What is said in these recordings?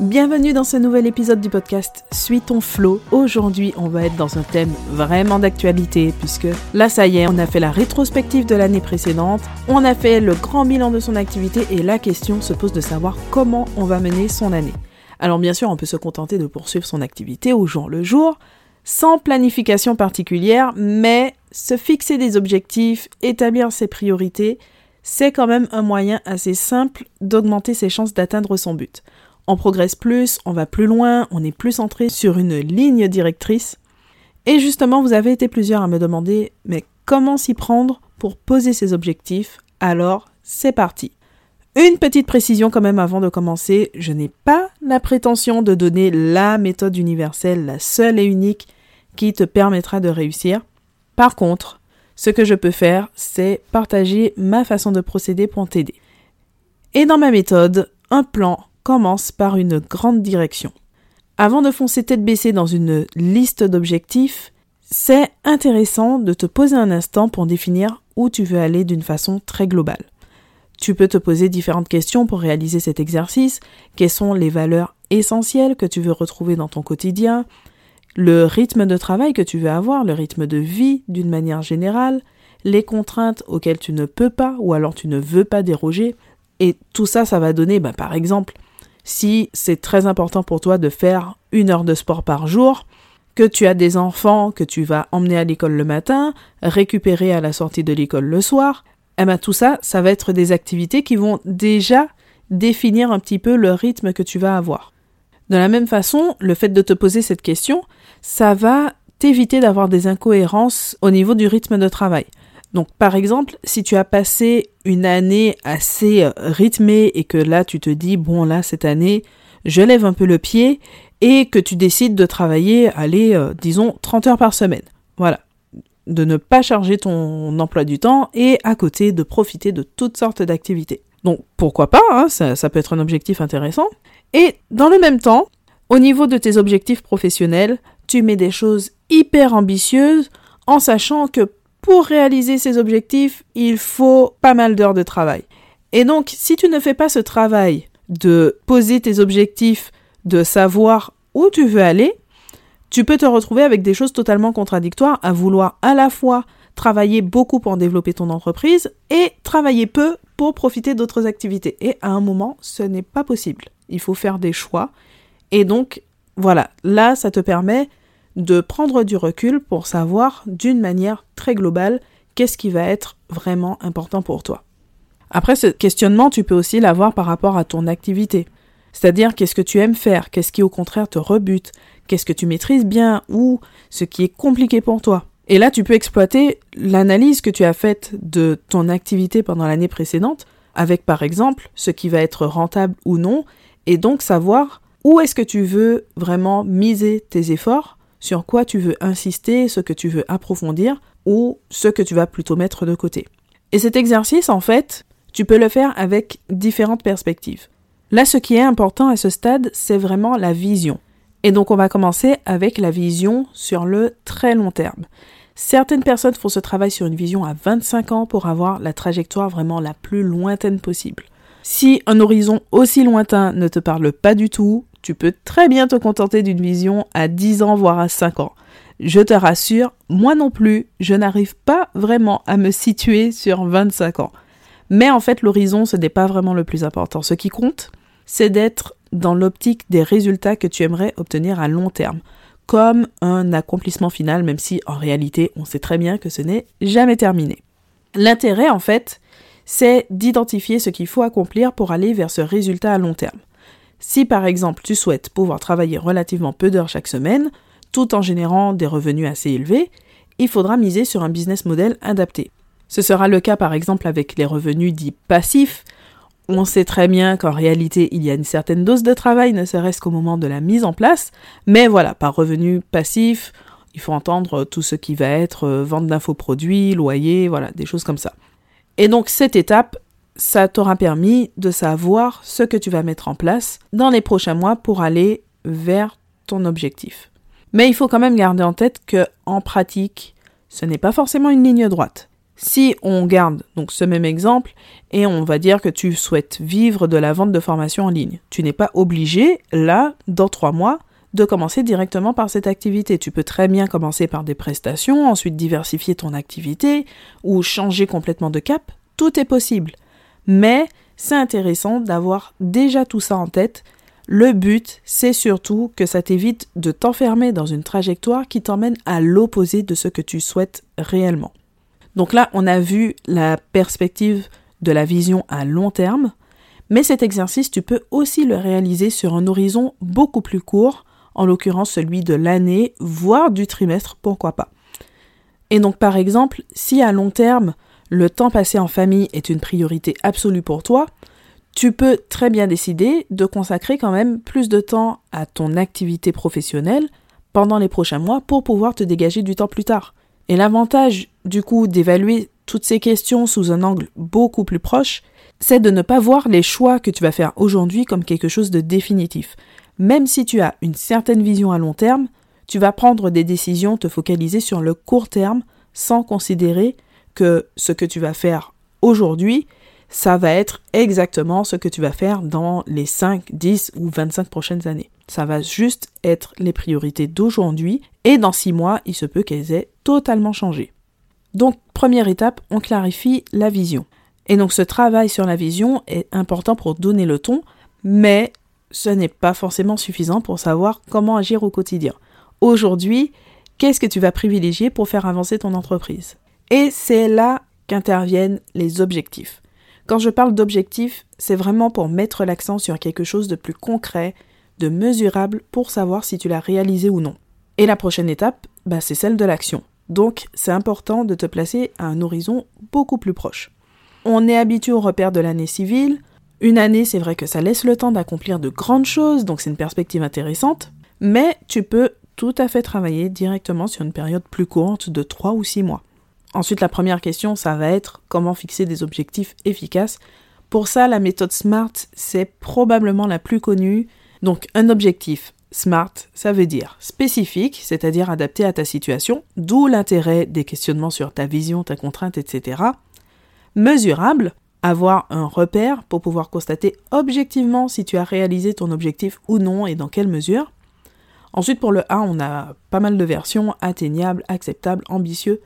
Bienvenue dans ce nouvel épisode du podcast Suis ton flow. Aujourd'hui, on va être dans un thème vraiment d'actualité puisque là, ça y est, on a fait la rétrospective de l'année précédente, on a fait le grand bilan de son activité et la question se pose de savoir comment on va mener son année. Alors bien sûr, on peut se contenter de poursuivre son activité au jour le jour, sans planification particulière, mais se fixer des objectifs, établir ses priorités, c'est quand même un moyen assez simple d'augmenter ses chances d'atteindre son but. On progresse plus, on va plus loin, on est plus centré sur une ligne directrice. Et justement, vous avez été plusieurs à me demander, mais comment s'y prendre pour poser ses objectifs? Alors, c'est parti. Une petite précision quand même avant de commencer, je n'ai pas la prétention de donner la méthode universelle, la seule et unique qui te permettra de réussir. Par contre, ce que je peux faire, c'est partager ma façon de procéder pour t'aider. Et dans ma méthode, un plan commence par une grande direction. Avant de foncer tête baissée dans une liste d'objectifs, c'est intéressant de te poser un instant pour définir où tu veux aller d'une façon très globale. Tu peux te poser différentes questions pour réaliser cet exercice. Quelles sont les valeurs essentielles que tu veux retrouver dans ton quotidien? Le rythme de travail que tu veux avoir, le rythme de vie d'une manière générale, les contraintes auxquelles tu ne peux pas ou alors tu ne veux pas déroger. Et tout ça, ça va donner, bah, par exemple, si c'est très important pour toi de faire une heure de sport par jour, que tu as des enfants que tu vas emmener à l'école le matin, récupérer à la sortie de l'école le soir, eh bien tout ça, ça va être des activités qui vont déjà définir un petit peu le rythme que tu vas avoir. De la même façon, le fait de te poser cette question, ça va t'éviter d'avoir des incohérences au niveau du rythme de travail. Donc par exemple, si tu as passé une année assez euh, rythmée et que là tu te dis bon là cette année je lève un peu le pied et que tu décides de travailler, allez, euh, disons 30 heures par semaine. Voilà. De ne pas charger ton emploi du temps et à côté de profiter de toutes sortes d'activités. Donc pourquoi pas, hein, ça, ça peut être un objectif intéressant. Et dans le même temps, au niveau de tes objectifs professionnels, tu mets des choses hyper ambitieuses en sachant que pour réaliser ces objectifs, il faut pas mal d'heures de travail. Et donc, si tu ne fais pas ce travail de poser tes objectifs, de savoir où tu veux aller, tu peux te retrouver avec des choses totalement contradictoires à vouloir à la fois travailler beaucoup pour développer ton entreprise et travailler peu pour profiter d'autres activités. Et à un moment, ce n'est pas possible. Il faut faire des choix. Et donc, voilà, là, ça te permet de prendre du recul pour savoir d'une manière très globale qu'est-ce qui va être vraiment important pour toi. Après, ce questionnement, tu peux aussi l'avoir par rapport à ton activité. C'est-à-dire qu'est-ce que tu aimes faire, qu'est-ce qui au contraire te rebute, qu'est-ce que tu maîtrises bien? Ou ce qui est compliqué pour toi? Et là, tu peux exploiter l'analyse que tu as faite de ton activité pendant l'année précédente, avec par exemple ce qui va être rentable ou non, et donc savoir où est-ce que tu veux vraiment miser tes efforts sur quoi tu veux insister, ce que tu veux approfondir ou ce que tu vas plutôt mettre de côté. Et cet exercice, en fait, tu peux le faire avec différentes perspectives. Là, ce qui est important à ce stade, c'est vraiment la vision. Et donc, on va commencer avec la vision sur le très long terme. Certaines personnes font ce travail sur une vision à 25 ans pour avoir la trajectoire vraiment la plus lointaine possible. Si un horizon aussi lointain ne te parle pas du tout, tu peux très bien te contenter d'une vision à 10 ans, voire à 5 ans. Je te rassure, moi non plus, je n'arrive pas vraiment à me situer sur 25 ans. Mais en fait, l'horizon, ce n'est pas vraiment le plus important. Ce qui compte, c'est d'être dans l'optique des résultats que tu aimerais obtenir à long terme, comme un accomplissement final, même si en réalité, on sait très bien que ce n'est jamais terminé. L'intérêt, en fait, c'est d'identifier ce qu'il faut accomplir pour aller vers ce résultat à long terme. Si par exemple tu souhaites pouvoir travailler relativement peu d'heures chaque semaine, tout en générant des revenus assez élevés, il faudra miser sur un business model adapté. Ce sera le cas par exemple avec les revenus dits passifs. On sait très bien qu'en réalité il y a une certaine dose de travail, ne serait-ce qu'au moment de la mise en place, mais voilà, par revenu passif, il faut entendre tout ce qui va être euh, vente d'infoproduits, loyer, voilà, des choses comme ça. Et donc cette étape, ça t'aura permis de savoir ce que tu vas mettre en place dans les prochains mois pour aller vers ton objectif. Mais il faut quand même garder en tête que en pratique, ce n'est pas forcément une ligne droite. Si on garde donc ce même exemple et on va dire que tu souhaites vivre de la vente de formation en ligne, tu n'es pas obligé, là, dans trois mois, de commencer directement par cette activité. Tu peux très bien commencer par des prestations, ensuite diversifier ton activité ou changer complètement de cap. Tout est possible. Mais c'est intéressant d'avoir déjà tout ça en tête. Le but, c'est surtout que ça t'évite de t'enfermer dans une trajectoire qui t'emmène à l'opposé de ce que tu souhaites réellement. Donc là, on a vu la perspective de la vision à long terme, mais cet exercice, tu peux aussi le réaliser sur un horizon beaucoup plus court, en l'occurrence celui de l'année, voire du trimestre, pourquoi pas. Et donc par exemple, si à long terme, le temps passé en famille est une priorité absolue pour toi, tu peux très bien décider de consacrer quand même plus de temps à ton activité professionnelle pendant les prochains mois pour pouvoir te dégager du temps plus tard. Et l'avantage du coup d'évaluer toutes ces questions sous un angle beaucoup plus proche, c'est de ne pas voir les choix que tu vas faire aujourd'hui comme quelque chose de définitif. Même si tu as une certaine vision à long terme, tu vas prendre des décisions, te focaliser sur le court terme sans considérer que ce que tu vas faire aujourd'hui, ça va être exactement ce que tu vas faire dans les 5, 10 ou 25 prochaines années. Ça va juste être les priorités d'aujourd'hui et dans 6 mois, il se peut qu'elles aient totalement changé. Donc, première étape, on clarifie la vision. Et donc ce travail sur la vision est important pour donner le ton, mais ce n'est pas forcément suffisant pour savoir comment agir au quotidien. Aujourd'hui, qu'est-ce que tu vas privilégier pour faire avancer ton entreprise? Et c'est là qu'interviennent les objectifs. Quand je parle d'objectifs, c'est vraiment pour mettre l'accent sur quelque chose de plus concret, de mesurable pour savoir si tu l'as réalisé ou non. Et la prochaine étape, bah, c'est celle de l'action. Donc c'est important de te placer à un horizon beaucoup plus proche. On est habitué au repère de l'année civile, une année, c'est vrai que ça laisse le temps d'accomplir de grandes choses, donc c'est une perspective intéressante, mais tu peux tout à fait travailler directement sur une période plus courte de 3 ou 6 mois. Ensuite, la première question, ça va être comment fixer des objectifs efficaces. Pour ça, la méthode SMART, c'est probablement la plus connue. Donc, un objectif SMART, ça veut dire spécifique, c'est-à-dire adapté à ta situation, d'où l'intérêt des questionnements sur ta vision, ta contrainte, etc. Mesurable, avoir un repère pour pouvoir constater objectivement si tu as réalisé ton objectif ou non et dans quelle mesure. Ensuite, pour le A, on a pas mal de versions, atteignable, acceptable, ambitieux.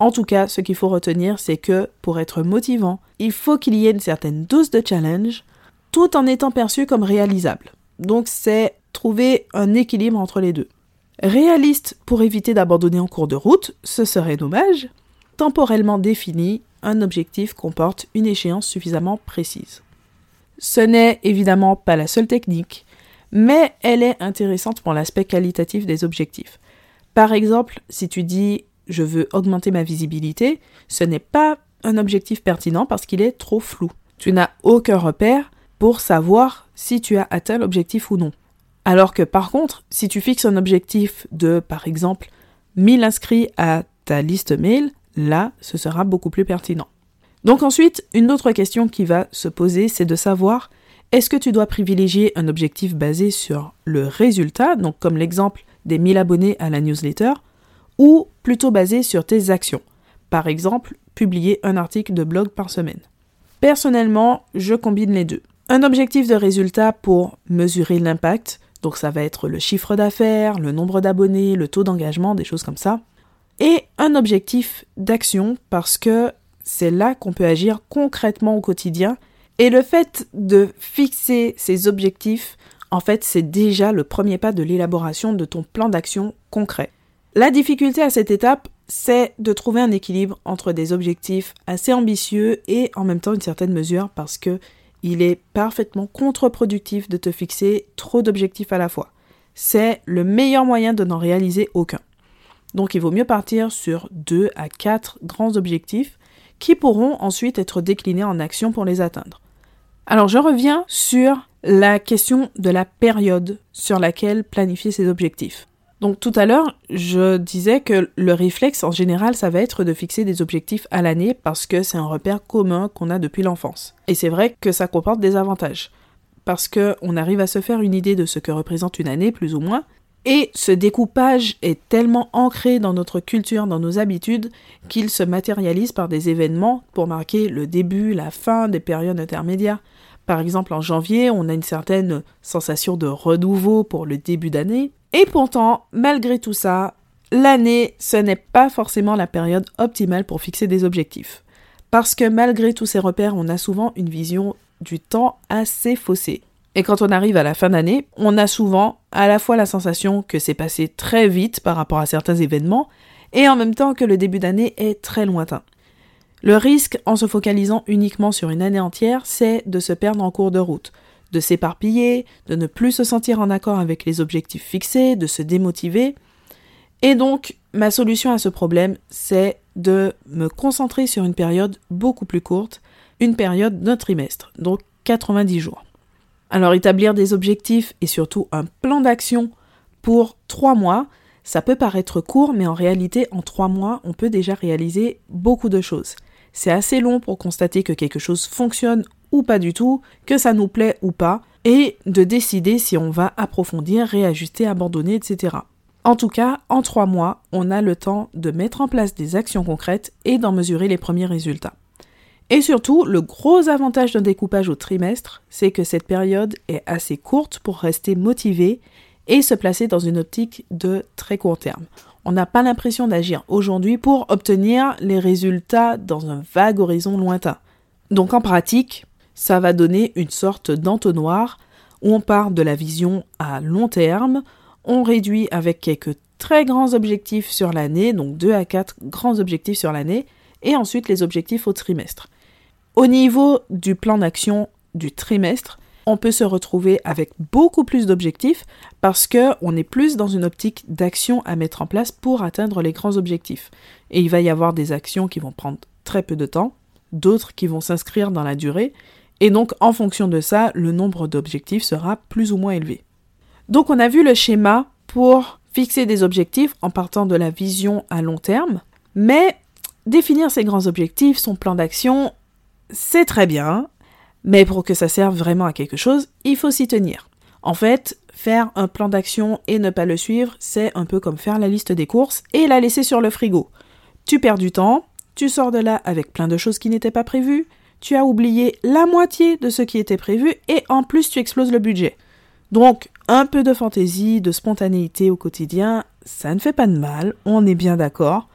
En tout cas, ce qu'il faut retenir, c'est que pour être motivant, il faut qu'il y ait une certaine dose de challenge, tout en étant perçu comme réalisable. Donc c'est trouver un équilibre entre les deux. Réaliste pour éviter d'abandonner en cours de route, ce serait dommage. Temporellement défini, un objectif comporte une échéance suffisamment précise. Ce n'est évidemment pas la seule technique, mais elle est intéressante pour l'aspect qualitatif des objectifs. Par exemple, si tu dis je veux augmenter ma visibilité, ce n'est pas un objectif pertinent parce qu'il est trop flou. Tu n'as aucun repère pour savoir si tu as atteint l'objectif ou non. Alors que par contre, si tu fixes un objectif de, par exemple, 1000 inscrits à ta liste mail, là, ce sera beaucoup plus pertinent. Donc ensuite, une autre question qui va se poser, c'est de savoir est-ce que tu dois privilégier un objectif basé sur le résultat, donc comme l'exemple des 1000 abonnés à la newsletter, ou plutôt basé sur tes actions, par exemple publier un article de blog par semaine. Personnellement, je combine les deux. Un objectif de résultat pour mesurer l'impact, donc ça va être le chiffre d'affaires, le nombre d'abonnés, le taux d'engagement, des choses comme ça et un objectif d'action parce que c'est là qu'on peut agir concrètement au quotidien. Et le fait de fixer ces objectifs, en fait, c'est déjà le premier pas de l'élaboration de ton plan d'action concret. La difficulté à cette étape, c'est de trouver un équilibre entre des objectifs assez ambitieux et en même temps une certaine mesure parce que il est parfaitement contre-productif de te fixer trop d'objectifs à la fois. C'est le meilleur moyen de n'en réaliser aucun. Donc il vaut mieux partir sur 2 à 4 grands objectifs qui pourront ensuite être déclinés en actions pour les atteindre. Alors je reviens sur la question de la période sur laquelle planifier ces objectifs. Donc tout à l'heure, je disais que le réflexe en général, ça va être de fixer des objectifs à l'année parce que c'est un repère commun qu'on a depuis l'enfance. Et c'est vrai que ça comporte des avantages. Parce qu'on arrive à se faire une idée de ce que représente une année, plus ou moins, Et ce découpage est tellement ancré dans notre culture, dans nos habitudes, qu'il se matérialise par des événements pour marquer le début, la fin des périodes intermédiaires. Par exemple, en janvier, on a une certaine sensation de renouveau pour le début d'année. Et pourtant, malgré tout ça, l'année, ce n'est pas forcément la période optimale pour fixer des objectifs. Parce que malgré tous ces repères, on a souvent une vision du temps assez faussée. Et quand on arrive à la fin d'année, on a souvent à la fois la sensation que c'est passé très vite par rapport à certains événements, et en même temps que le début d'année est très lointain. Le risque, en se focalisant uniquement sur une année entière, c'est de se perdre en cours de route, de s'éparpiller, de ne plus se sentir en accord avec les objectifs fixés, de se démotiver. Et donc, ma solution à ce problème, c'est de me concentrer sur une période beaucoup plus courte, une période d'un trimestre, donc 90 jours. Alors établir des objectifs et surtout un plan d'action pour trois mois, ça peut paraître court, mais en réalité, en trois mois, on peut déjà réaliser beaucoup de choses. C'est assez long pour constater que quelque chose fonctionne ou pas du tout, que ça nous plaît ou pas, et de décider si on va approfondir, réajuster, abandonner, etc. En tout cas, en trois mois, on a le temps de mettre en place des actions concrètes et d'en mesurer les premiers résultats. Et surtout, le gros avantage d'un découpage au trimestre, c'est que cette période est assez courte pour rester motivé et se placer dans une optique de très court terme. On n'a pas l'impression d'agir aujourd'hui pour obtenir les résultats dans un vague horizon lointain. Donc en pratique, ça va donner une sorte d'entonnoir où on part de la vision à long terme, on réduit avec quelques très grands objectifs sur l'année, donc 2 à 4 grands objectifs sur l'année, et ensuite les objectifs au trimestre. Au niveau du plan d'action du trimestre, on peut se retrouver avec beaucoup plus d'objectifs parce que on est plus dans une optique d'action à mettre en place pour atteindre les grands objectifs. Et il va y avoir des actions qui vont prendre très peu de temps, d'autres qui vont s'inscrire dans la durée, et donc en fonction de ça, le nombre d'objectifs sera plus ou moins élevé. Donc on a vu le schéma pour fixer des objectifs en partant de la vision à long terme, mais définir ces grands objectifs, son plan d'action, c'est très bien, mais pour que ça serve vraiment à quelque chose, il faut s'y tenir. En fait, faire un plan d'action et ne pas le suivre, c'est un peu comme faire la liste des courses et la laisser sur le frigo. Tu perds du temps, tu sors de là avec plein de choses qui n'étaient pas prévues, tu as oublié la moitié de ce qui était prévu et en plus tu exploses le budget. Donc, un peu de fantaisie, de spontanéité au quotidien, ça ne fait pas de mal, on est bien d'accord.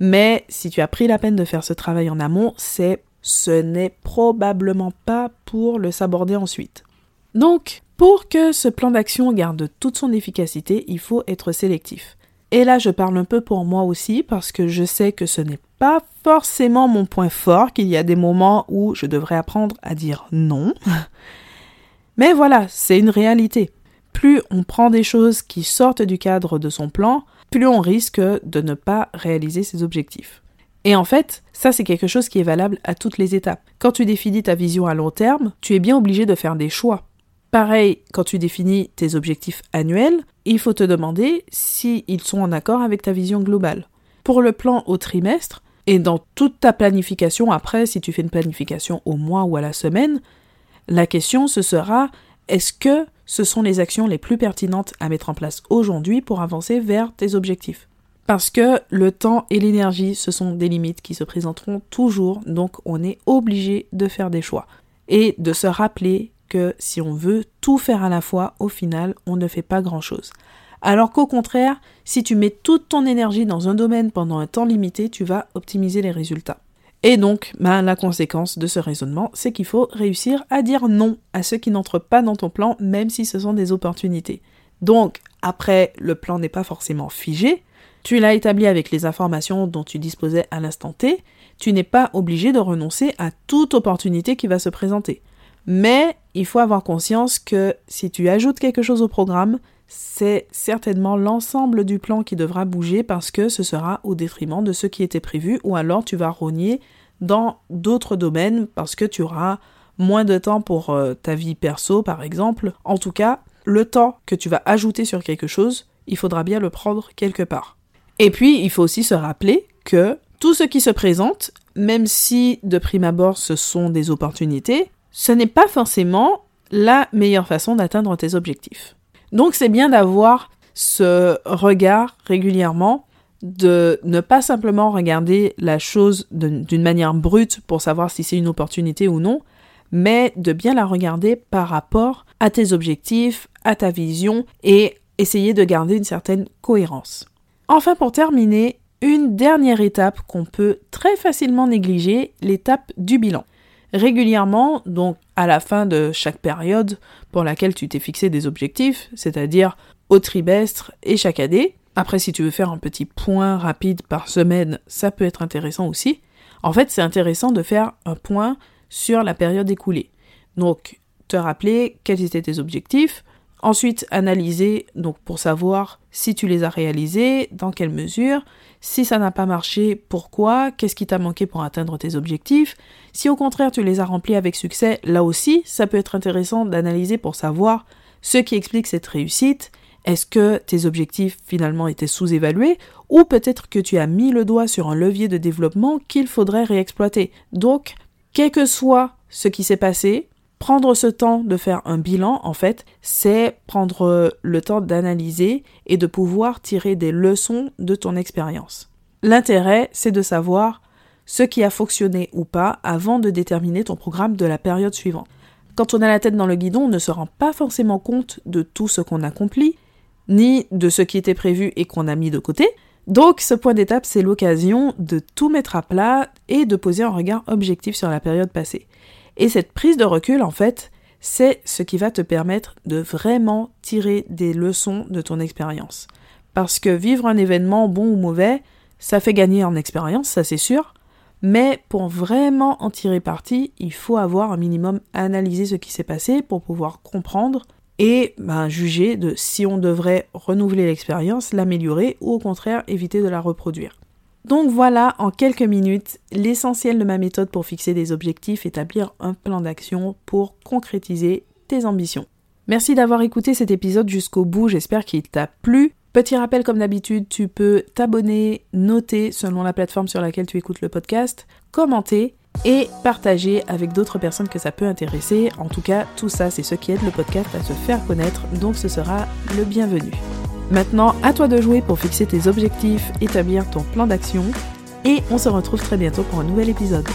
Mais si tu as pris la peine de faire ce travail en amont, c'est ce n'est probablement pas pour le s'aborder ensuite. Donc, pour que ce plan d'action garde toute son efficacité, il faut être sélectif. Et là, je parle un peu pour moi aussi parce que je sais que ce n'est pas forcément mon point fort, qu'il y a des moments où je devrais apprendre à dire non. Mais voilà, c'est une réalité. Plus on prend des choses qui sortent du cadre de son plan, plus on risque de ne pas réaliser ses objectifs. Et en fait, ça c'est quelque chose qui est valable à toutes les étapes. Quand tu définis ta vision à long terme, tu es bien obligé de faire des choix. Pareil, quand tu définis tes objectifs annuels, il faut te demander s'ils ils sont en accord avec ta vision globale. Pour le plan au trimestre, et dans toute ta planification après, si tu fais une planification au mois ou à la semaine, la question ce sera est-ce que ce sont les actions les plus pertinentes à mettre en place aujourd'hui pour avancer vers tes objectifs? Parce que le temps et l'énergie, ce sont des limites qui se présenteront toujours, donc on est obligé de faire des choix. Et de se rappeler que si on veut tout faire à la fois, au final, on ne fait pas grand-chose. Alors qu'au contraire, si tu mets toute ton énergie dans un domaine pendant un temps limité, tu vas optimiser les résultats. Et donc, ben, la conséquence de ce raisonnement, c'est qu'il faut réussir à dire non à ceux qui n'entrent pas dans ton plan, même si ce sont des opportunités. Donc, après, le plan n'est pas forcément figé, tu l'as établi avec les informations dont tu disposais à l'instant T, tu n'es pas obligé de renoncer à toute opportunité qui va se présenter. Mais il faut avoir conscience que si tu ajoutes quelque chose au programme, c'est certainement l'ensemble du plan qui devra bouger parce que ce sera au détriment de ce qui était prévu ou alors tu vas rogner dans d'autres domaines parce que tu auras moins de temps pour euh, ta vie perso par exemple. En tout cas, le temps que tu vas ajouter sur quelque chose, il faudra bien le prendre quelque part. Et puis, il faut aussi se rappeler que tout ce qui se présente, même si de prime abord ce sont des opportunités, ce n'est pas forcément la meilleure façon d'atteindre tes objectifs. Donc c'est bien d'avoir ce regard régulièrement de ne pas simplement regarder la chose d'une manière brute pour savoir si c'est une opportunité ou non, mais de bien la regarder par rapport à tes objectifs, à ta vision et essayer de garder une certaine cohérence. Enfin, pour terminer, une dernière étape qu'on peut très facilement négliger, l'étape du bilan. Régulièrement, donc à la fin de chaque période pour laquelle tu t'es fixé des objectifs, c'est-à-dire au trimestre et chaque année, après si tu veux faire un petit point rapide par semaine, ça peut être intéressant aussi. En fait, c'est intéressant de faire un point sur la période écoulée. Donc, te rappeler quels étaient tes objectifs, Ensuite, analyser donc pour savoir si tu les as réalisés, dans quelle mesure, si ça n'a pas marché, pourquoi, qu'est-ce qui t'a manqué pour atteindre tes objectifs. Si au contraire tu les as remplis avec succès, là aussi, ça peut être intéressant d'analyser pour savoir ce qui explique cette réussite. Est-ce que tes objectifs finalement étaient sous-évalués ou peut-être que tu as mis le doigt sur un levier de développement qu'il faudrait réexploiter. Donc, quel que soit ce qui s'est passé, Prendre ce temps de faire un bilan, en fait, c'est prendre le temps d'analyser et de pouvoir tirer des leçons de ton expérience. L'intérêt, c'est de savoir ce qui a fonctionné ou pas avant de déterminer ton programme de la période suivante. Quand on a la tête dans le guidon, on ne se rend pas forcément compte de tout ce qu'on accomplit, ni de ce qui était prévu et qu'on a mis de côté. Donc ce point d'étape, c'est l'occasion de tout mettre à plat et de poser un regard objectif sur la période passée. Et cette prise de recul, en fait, c'est ce qui va te permettre de vraiment tirer des leçons de ton expérience. Parce que vivre un événement bon ou mauvais, ça fait gagner en expérience, ça c'est sûr, mais pour vraiment en tirer parti, il faut avoir un minimum analysé ce qui s'est passé pour pouvoir comprendre et ben, juger de si on devrait renouveler l'expérience, l'améliorer ou au contraire éviter de la reproduire. Donc voilà, en quelques minutes, l'essentiel de ma méthode pour fixer des objectifs, établir un plan d'action pour concrétiser tes ambitions. Merci d'avoir écouté cet épisode jusqu'au bout, j'espère qu'il t'a plu. Petit rappel comme d'habitude, tu peux t'abonner, noter selon la plateforme sur laquelle tu écoutes le podcast, commenter et partager avec d'autres personnes que ça peut intéresser. En tout cas, tout ça, c'est ce qui aide le podcast à se faire connaître, donc ce sera le bienvenu. Maintenant, à toi de jouer pour fixer tes objectifs, établir ton plan d'action, et on se retrouve très bientôt pour un nouvel épisode.